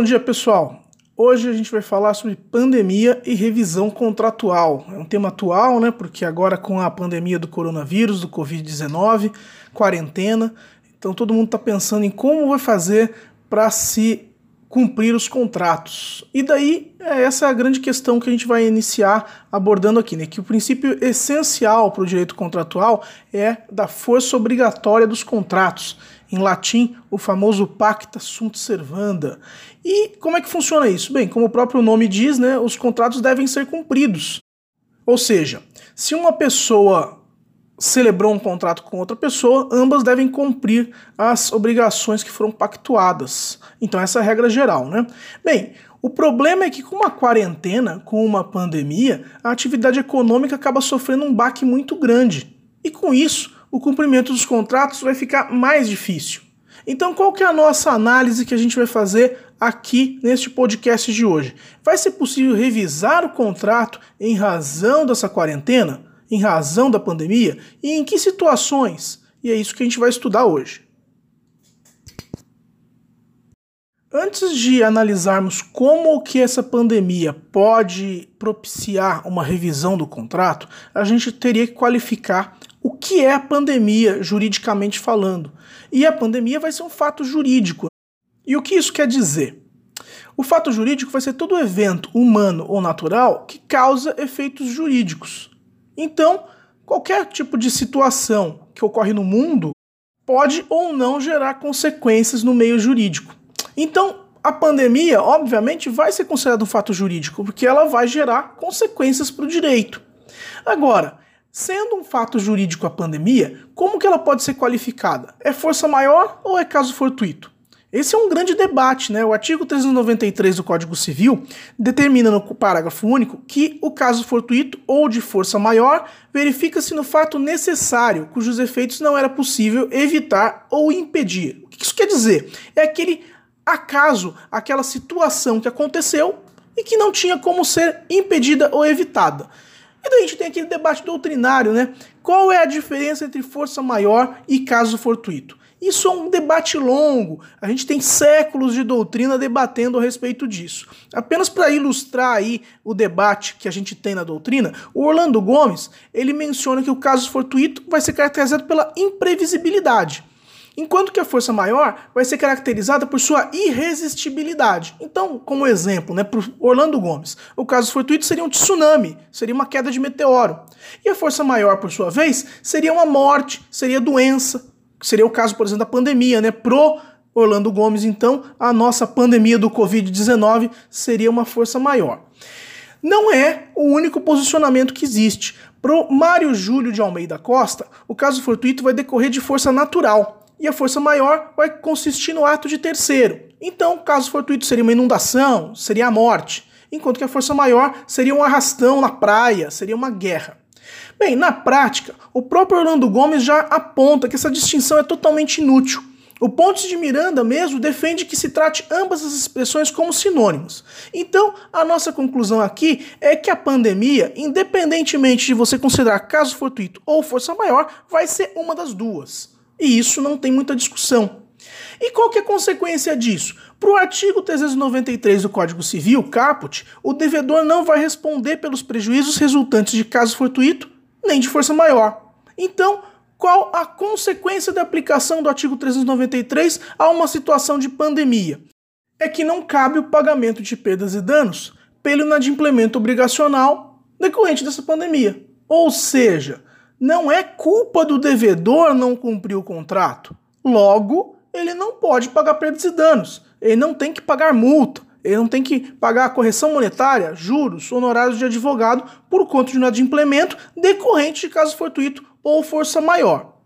Bom dia, pessoal. Hoje a gente vai falar sobre pandemia e revisão contratual. É um tema atual, né? Porque agora com a pandemia do coronavírus, do Covid-19, quarentena, então todo mundo está pensando em como vai fazer para se cumprir os contratos. E daí, é essa é a grande questão que a gente vai iniciar abordando aqui, né? Que o princípio essencial para o direito contratual é da força obrigatória dos contratos. Em latim, o famoso pacta sunt servanda. E como é que funciona isso? Bem, como o próprio nome diz, né, os contratos devem ser cumpridos. Ou seja, se uma pessoa celebrou um contrato com outra pessoa, ambas devem cumprir as obrigações que foram pactuadas. Então essa é a regra geral, né? Bem, o problema é que com uma quarentena, com uma pandemia, a atividade econômica acaba sofrendo um baque muito grande. E com isso, o cumprimento dos contratos vai ficar mais difícil. Então, qual que é a nossa análise que a gente vai fazer aqui neste podcast de hoje? Vai ser possível revisar o contrato em razão dessa quarentena? em razão da pandemia e em que situações? E é isso que a gente vai estudar hoje. Antes de analisarmos como que essa pandemia pode propiciar uma revisão do contrato, a gente teria que qualificar o que é a pandemia juridicamente falando. E a pandemia vai ser um fato jurídico. E o que isso quer dizer? O fato jurídico vai ser todo evento humano ou natural que causa efeitos jurídicos. Então, qualquer tipo de situação que ocorre no mundo pode ou não gerar consequências no meio jurídico. Então, a pandemia, obviamente, vai ser considerada um fato jurídico, porque ela vai gerar consequências para o direito. Agora, sendo um fato jurídico a pandemia, como que ela pode ser qualificada? É força maior ou é caso fortuito? Esse é um grande debate, né? O artigo 393 do Código Civil determina no parágrafo único que o caso fortuito ou de força maior verifica-se no fato necessário, cujos efeitos não era possível evitar ou impedir. O que isso quer dizer? É aquele acaso, aquela situação que aconteceu e que não tinha como ser impedida ou evitada. E daí a gente tem aquele debate doutrinário, né? Qual é a diferença entre força maior e caso fortuito? Isso é um debate longo. A gente tem séculos de doutrina debatendo a respeito disso. Apenas para ilustrar aí o debate que a gente tem na doutrina, o Orlando Gomes, ele menciona que o caso fortuito vai ser caracterizado pela imprevisibilidade enquanto que a força maior vai ser caracterizada por sua irresistibilidade. Então, como exemplo, né, para Orlando Gomes, o caso fortuito seria um tsunami, seria uma queda de meteoro. E a força maior, por sua vez, seria uma morte, seria doença, seria o caso, por exemplo, da pandemia, né? Pro Orlando Gomes, então, a nossa pandemia do Covid-19 seria uma força maior. Não é o único posicionamento que existe. Pro Mário Júlio de Almeida Costa, o caso fortuito vai decorrer de força natural e a força maior vai consistir no ato de terceiro. Então, caso fortuito seria uma inundação, seria a morte, enquanto que a força maior seria um arrastão na praia, seria uma guerra. Bem, na prática, o próprio Orlando Gomes já aponta que essa distinção é totalmente inútil. O Pontes de Miranda mesmo defende que se trate ambas as expressões como sinônimos. Então, a nossa conclusão aqui é que a pandemia, independentemente de você considerar caso fortuito ou força maior, vai ser uma das duas. E isso não tem muita discussão. E qual que é a consequência disso? Para o artigo 393 do Código Civil, caput, o devedor não vai responder pelos prejuízos resultantes de caso fortuito nem de força maior. Então, qual a consequência da aplicação do artigo 393 a uma situação de pandemia? É que não cabe o pagamento de perdas e danos pelo inadimplemento obrigacional decorrente dessa pandemia. Ou seja, não é culpa do devedor não cumprir o contrato. Logo, ele não pode pagar perdas e danos. Ele não tem que pagar multa. Ele não tem que pagar a correção monetária, juros, honorários de advogado por conta de inadimplemento decorrente de caso fortuito ou força maior.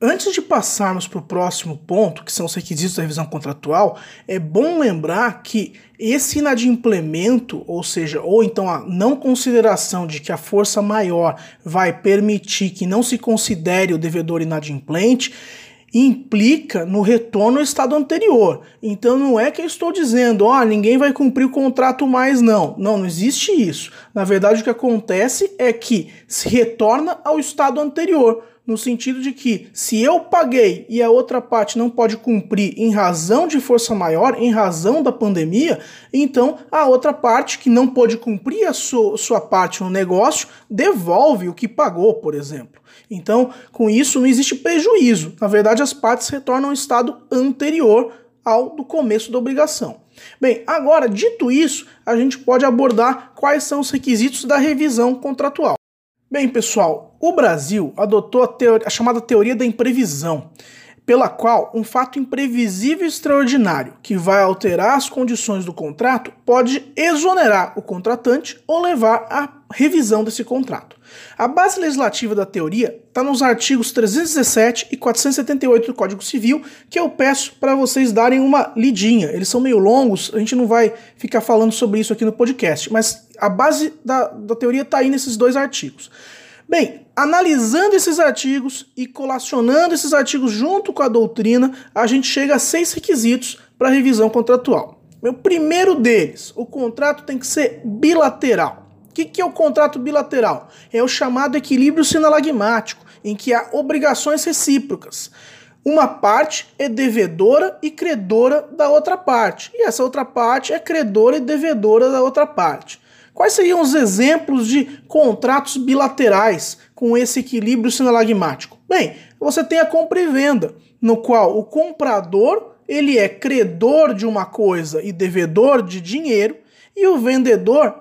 Antes de passarmos para o próximo ponto, que são os requisitos da revisão contratual, é bom lembrar que esse inadimplemento, ou seja, ou então a não consideração de que a força maior vai permitir que não se considere o devedor inadimplente, implica no retorno ao estado anterior. Então não é que eu estou dizendo, ó, oh, ninguém vai cumprir o contrato mais, não. Não, não existe isso. Na verdade, o que acontece é que se retorna ao estado anterior. no sentido de que se eu paguei e a outra parte não pode cumprir em razão de força maior, em razão da pandemia, então a outra parte que não pôde cumprir a sua, sua parte no negócio devolve o que pagou, por exemplo. Então, com isso não existe prejuízo. Na verdade, as partes retornam ao estado anterior ao do começo da obrigação. Bem, agora, dito isso, a gente pode abordar quais são os requisitos da revisão contratual. Bem, pessoal, o Brasil adotou a, a chamada teoria da imprevisão, pela qual um fato imprevisível e extraordinário que vai alterar as condições do contrato pode exonerar o contratante ou levar à revisão desse contrato. A base legislativa da teoria está nos artigos 317 e 478 do Código Civil, que eu peço para vocês darem uma lidinha. Eles são meio longos, a gente não vai ficar falando sobre isso aqui no podcast, mas a base da, da teoria está aí nesses dois artigos. Bem, analisando esses artigos e colacionando esses artigos junto com a doutrina, a gente chega a seis requisitos para revisão contratual. O primeiro deles, o contrato tem que ser bilateral que, que é o contrato bilateral? É o chamado equilíbrio sinalagmático, em que há obrigações recíprocas. Uma parte é devedora e credora da outra parte, e essa outra parte é credora e devedora da outra parte. Quais seriam os exemplos de contratos bilaterais com esse equilíbrio sinalagmático? Bem, você tem a compra e venda, no qual o comprador ele é credor de uma coisa e devedor de dinheiro, e o vendedor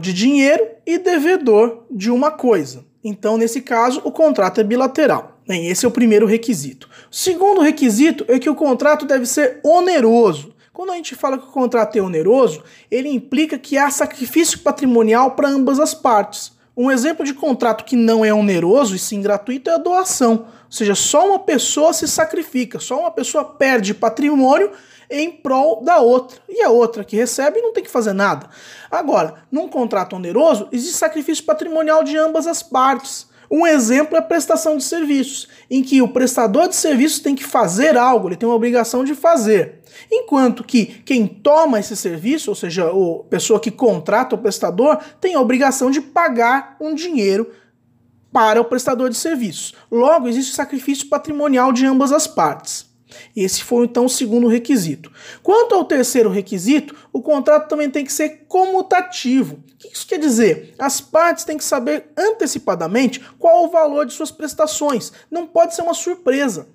de dinheiro e devedor de uma coisa. Então, nesse caso, o contrato é bilateral. Bem, esse é o primeiro requisito. O segundo requisito é que o contrato deve ser oneroso. Quando a gente fala que o contrato é oneroso, ele implica que há sacrifício patrimonial para ambas as partes. Um exemplo de contrato que não é oneroso e sim gratuito é a doação. Ou seja, só uma pessoa se sacrifica, só uma pessoa perde patrimônio em prol da outra. E a outra que recebe não tem que fazer nada. Agora, num contrato oneroso, existe sacrifício patrimonial de ambas as partes. Um exemplo é a prestação de serviços, em que o prestador de serviços tem que fazer algo, ele tem uma obrigação de fazer. Enquanto que quem toma esse serviço, ou seja, a pessoa que contrata o prestador, tem a obrigação de pagar um dinheiro para o prestador de serviços. Logo, existe sacrifício patrimonial de ambas as partes. Esse foi então o segundo requisito. Quanto ao terceiro requisito, o contrato também tem que ser comutativo. Que isso quer dizer? As partes têm que saber antecipadamente qual o valor de suas prestações. Não pode ser uma surpresa.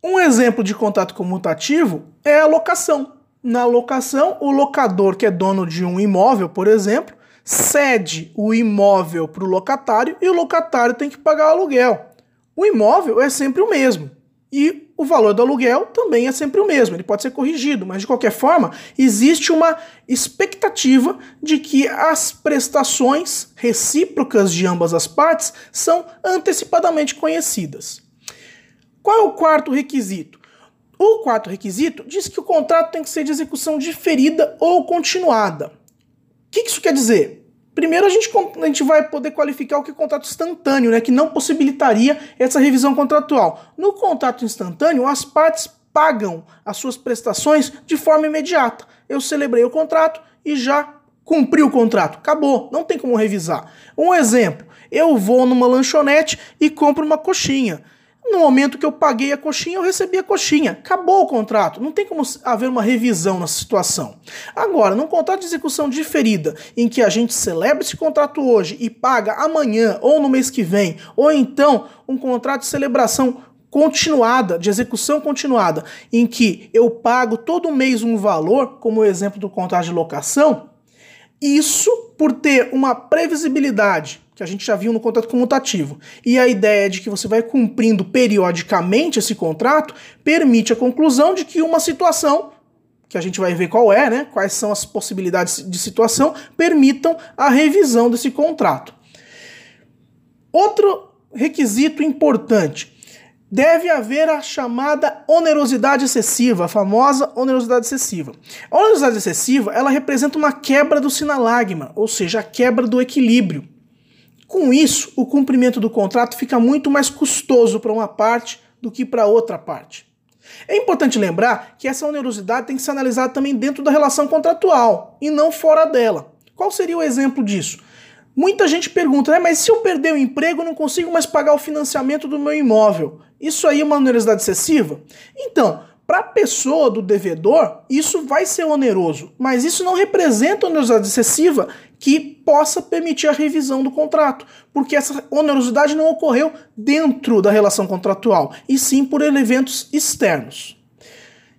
Um exemplo de contrato comutativo é a locação. Na locação, o locador, que é dono de um imóvel, por exemplo, cede o imóvel para o locatário e o locatário tem que pagar o aluguel. O imóvel é sempre o mesmo. E o valor do aluguel também é sempre o mesmo, ele pode ser corrigido, mas de qualquer forma, existe uma expectativa de que as prestações recíprocas de ambas as partes são antecipadamente conhecidas. Qual é o quarto requisito? O quarto requisito diz que o contrato tem que ser de execução diferida ou continuada. O que isso quer dizer? Primeiro, a gente, a gente vai poder qualificar o que é contrato instantâneo, né, que não possibilitaria essa revisão contratual. No contrato instantâneo, as partes pagam as suas prestações de forma imediata. Eu celebrei o contrato e já cumpri o contrato. Acabou, não tem como revisar. Um exemplo: eu vou numa lanchonete e compro uma coxinha. No momento que eu paguei a coxinha, eu recebi a coxinha. Acabou o contrato. Não tem como haver uma revisão nessa situação. Agora, num contrato de execução diferida, em que a gente celebra esse contrato hoje e paga amanhã ou no mês que vem, ou então um contrato de celebração continuada, de execução continuada, em que eu pago todo mês um valor, como o exemplo do contrato de locação, isso por ter uma previsibilidade que a gente já viu no contrato comutativo. E a ideia de que você vai cumprindo periodicamente esse contrato permite a conclusão de que uma situação que a gente vai ver qual é, né? Quais são as possibilidades de situação, permitam a revisão desse contrato. Outro requisito importante: deve haver a chamada onerosidade excessiva, a famosa onerosidade excessiva. A onerosidade excessiva, ela representa uma quebra do sinalagma, ou seja, a quebra do equilíbrio. Com isso, o cumprimento do contrato fica muito mais custoso para uma parte do que para outra parte. É importante lembrar que essa onerosidade tem que ser analisada também dentro da relação contratual e não fora dela. Qual seria o exemplo disso? Muita gente pergunta, né, mas se eu perder o emprego, eu não consigo mais pagar o financiamento do meu imóvel. Isso aí é uma onerosidade excessiva? Então, para a pessoa do devedor, isso vai ser oneroso, mas isso não representa onerosidade excessiva que possa permitir a revisão do contrato, porque essa onerosidade não ocorreu dentro da relação contratual, e sim por eventos externos.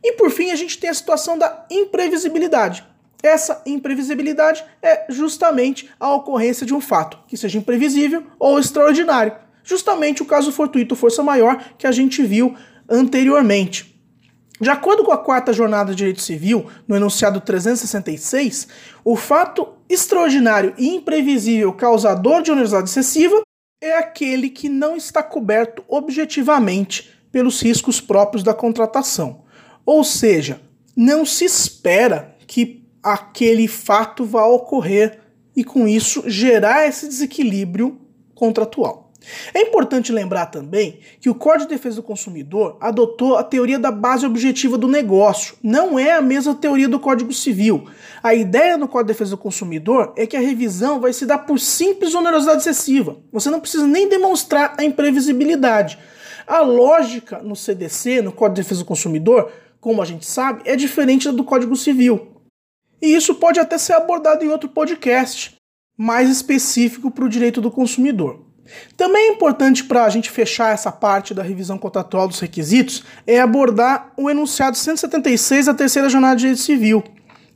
E por fim, a gente tem a situação da imprevisibilidade. Essa imprevisibilidade é justamente a ocorrência de um fato que seja imprevisível ou extraordinário. Justamente o caso fortuito força maior que a gente viu anteriormente. De acordo com a quarta jornada de direito civil, no enunciado 366, o fato extraordinário e imprevisível causador de onerosidade excessiva é aquele que não está coberto objetivamente pelos riscos próprios da contratação. Ou seja, não se espera que aquele fato vá ocorrer e com isso gerar esse desequilíbrio contratual. É importante lembrar também que o Código de Defesa do Consumidor adotou a teoria da base objetiva do negócio. Não é a mesma teoria do Código Civil. A ideia no Código de Defesa do Consumidor é que a revisão vai se dar por simples onerosidade excessiva. Você não precisa nem demonstrar a imprevisibilidade. A lógica no CDC, no Código de Defesa do Consumidor, como a gente sabe, é diferente da do Código Civil. E isso pode até ser abordado em outro podcast, mais específico para o direito do consumidor. Também é importante para a gente fechar essa parte da revisão contratual dos requisitos é abordar o enunciado 176 da terceira jornada de direito civil.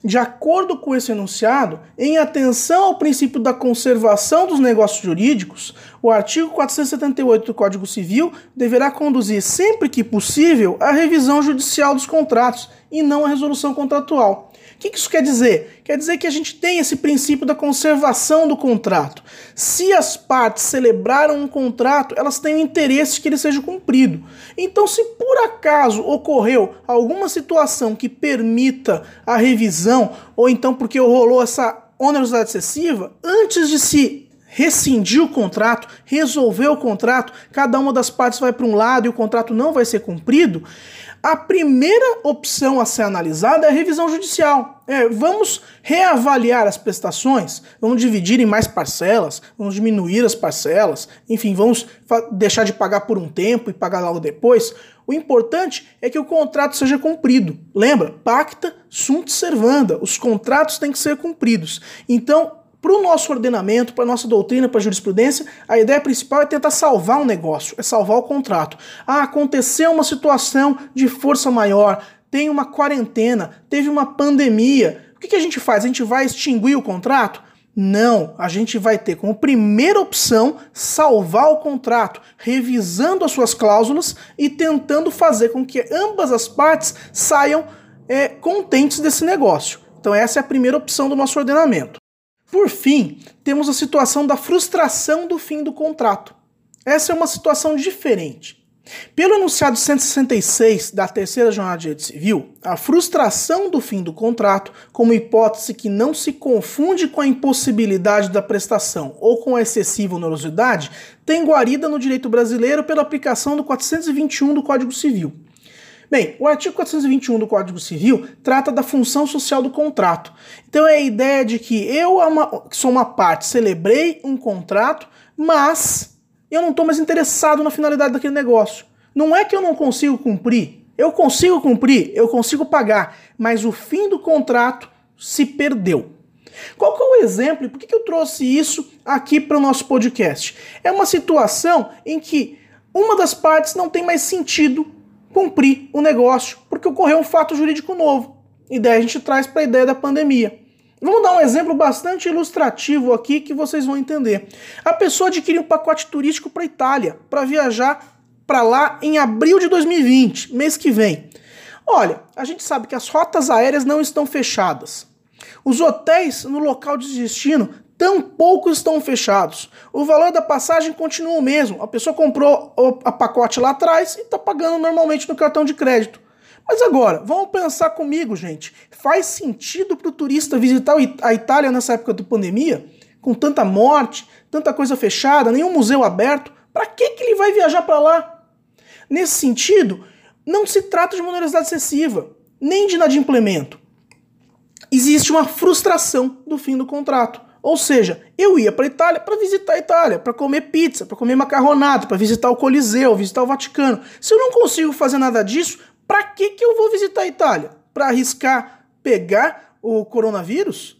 De acordo com esse enunciado, em atenção ao princípio da conservação dos negócios jurídicos, o artigo 478 do Código Civil deverá conduzir, sempre que possível, a revisão judicial dos contratos e não a resolução contratual. O que isso quer dizer? Quer dizer que a gente tem esse princípio da conservação do contrato. Se as partes celebraram um contrato, elas têm o interesse que ele seja cumprido. Então, se por acaso ocorreu alguma situação que permita a revisão, ou então porque rolou essa onerosidade excessiva, antes de se rescindir o contrato, resolver o contrato, cada uma das partes vai para um lado e o contrato não vai ser cumprido, a primeira opção a ser analisada é a revisão judicial. É, vamos reavaliar as prestações, vamos dividir em mais parcelas, vamos diminuir as parcelas, enfim, vamos deixar de pagar por um tempo e pagar logo depois. O importante é que o contrato seja cumprido. Lembra? Pacta sunt servanda. Os contratos têm que ser cumpridos. Então, para o nosso ordenamento, para a nossa doutrina, para a jurisprudência, a ideia principal é tentar salvar um negócio, é salvar o contrato. Ah, aconteceu uma situação de força maior, tem uma quarentena, teve uma pandemia. O que, a gente faz? A gente vai extinguir o contrato? Não, a gente vai ter como primeira opção salvar o contrato, revisando as suas cláusulas e tentando fazer com que ambas as partes saiam é, contentes desse negócio. Então, essa é a primeira opção do nosso ordenamento. Por fim, temos a situação da frustração do fim do contrato. Essa é uma situação diferente. Pelo enunciado 166 da terceira jornada de direito civil, a frustração do fim do contrato, como hipótese que não se confunde com a impossibilidade da prestação ou com a excessiva onerosidade, tem guarida no direito brasileiro pela aplicação do 421 do Código Civil. Bem, o artigo 421 do Código Civil trata da função social do contrato. Então é a ideia de que eu, que sou uma parte, celebrei um contrato, mas eu não estou mais interessado na finalidade daquele negócio. Não é que eu não consigo cumprir. Eu consigo cumprir, eu consigo pagar, mas o fim do contrato se perdeu. Qual que é o exemplo e por que, que eu trouxe isso aqui para o nosso podcast? É uma situação em que uma das partes não tem mais sentido cumprir o negócio, porque ocorreu um fato jurídico novo. E daí a gente traz para a ideia da pandemia. Vamos dar um exemplo bastante ilustrativo aqui que vocês vão entender. A pessoa adquiriu um pacote turístico para Itália, para viajar para lá em abril de 2020, mês que vem. Olha, a gente sabe que as rotas aéreas não estão fechadas. Os hotéis no local de destino tão poucos estão fechados. O valor da passagem continua o mesmo. A pessoa comprou a pacote lá atrás e está pagando normalmente no cartão de crédito. Mas agora, vamos pensar comigo, gente. Faz sentido para o turista visitar a Itália nessa época da pandemia? Com tanta morte, tanta coisa fechada, nenhum museu aberto? Para que, que ele vai viajar para lá? Nesse sentido, não se trata de onerosidade excessiva, nem de inadimplemento. Existe uma frustração do fim do contrato Ou seja, eu ia para a Itália para visitar a Itália, para comer pizza, para comer macarronado, para visitar o Coliseu, visitar o Vaticano. Se eu não consigo fazer nada disso, para que, que eu vou visitar a Itália? Para arriscar pegar o coronavírus?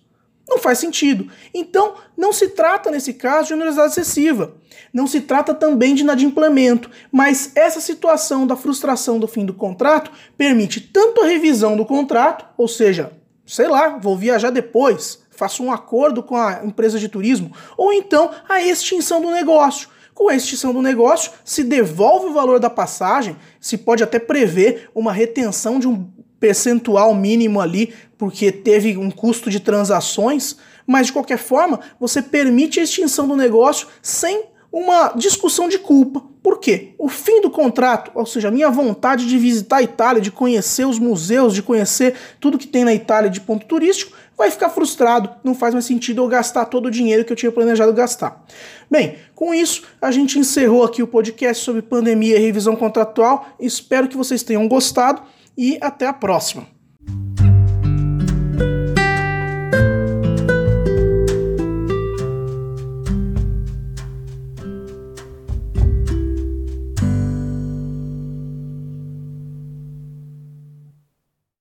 Não faz sentido. Então, não se trata, nesse caso, de onerosidade excessiva. Não se trata também de inadimplemento. Mas essa situação da frustração do fim do contrato permite tanto a revisão do contrato, ou seja, sei lá, vou viajar depois, faço um acordo com a empresa de turismo, ou então a extinção do negócio. Com a extinção do negócio, se devolve o valor da passagem, se pode até prever uma retenção de um percentual mínimo ali, porque teve um custo de transações, mas de qualquer forma, você permite a extinção do negócio sem uma discussão de culpa. Por quê? O fim do contrato, ou seja, a minha vontade de visitar a Itália, de conhecer os museus, de conhecer tudo que tem na Itália de ponto turístico, vai ficar frustrado. Não faz mais sentido eu gastar todo o dinheiro que eu tinha planejado gastar. Bem, com isso, a gente encerrou aqui o podcast sobre pandemia e revisão contratual. Espero que vocês tenham gostado e até a próxima.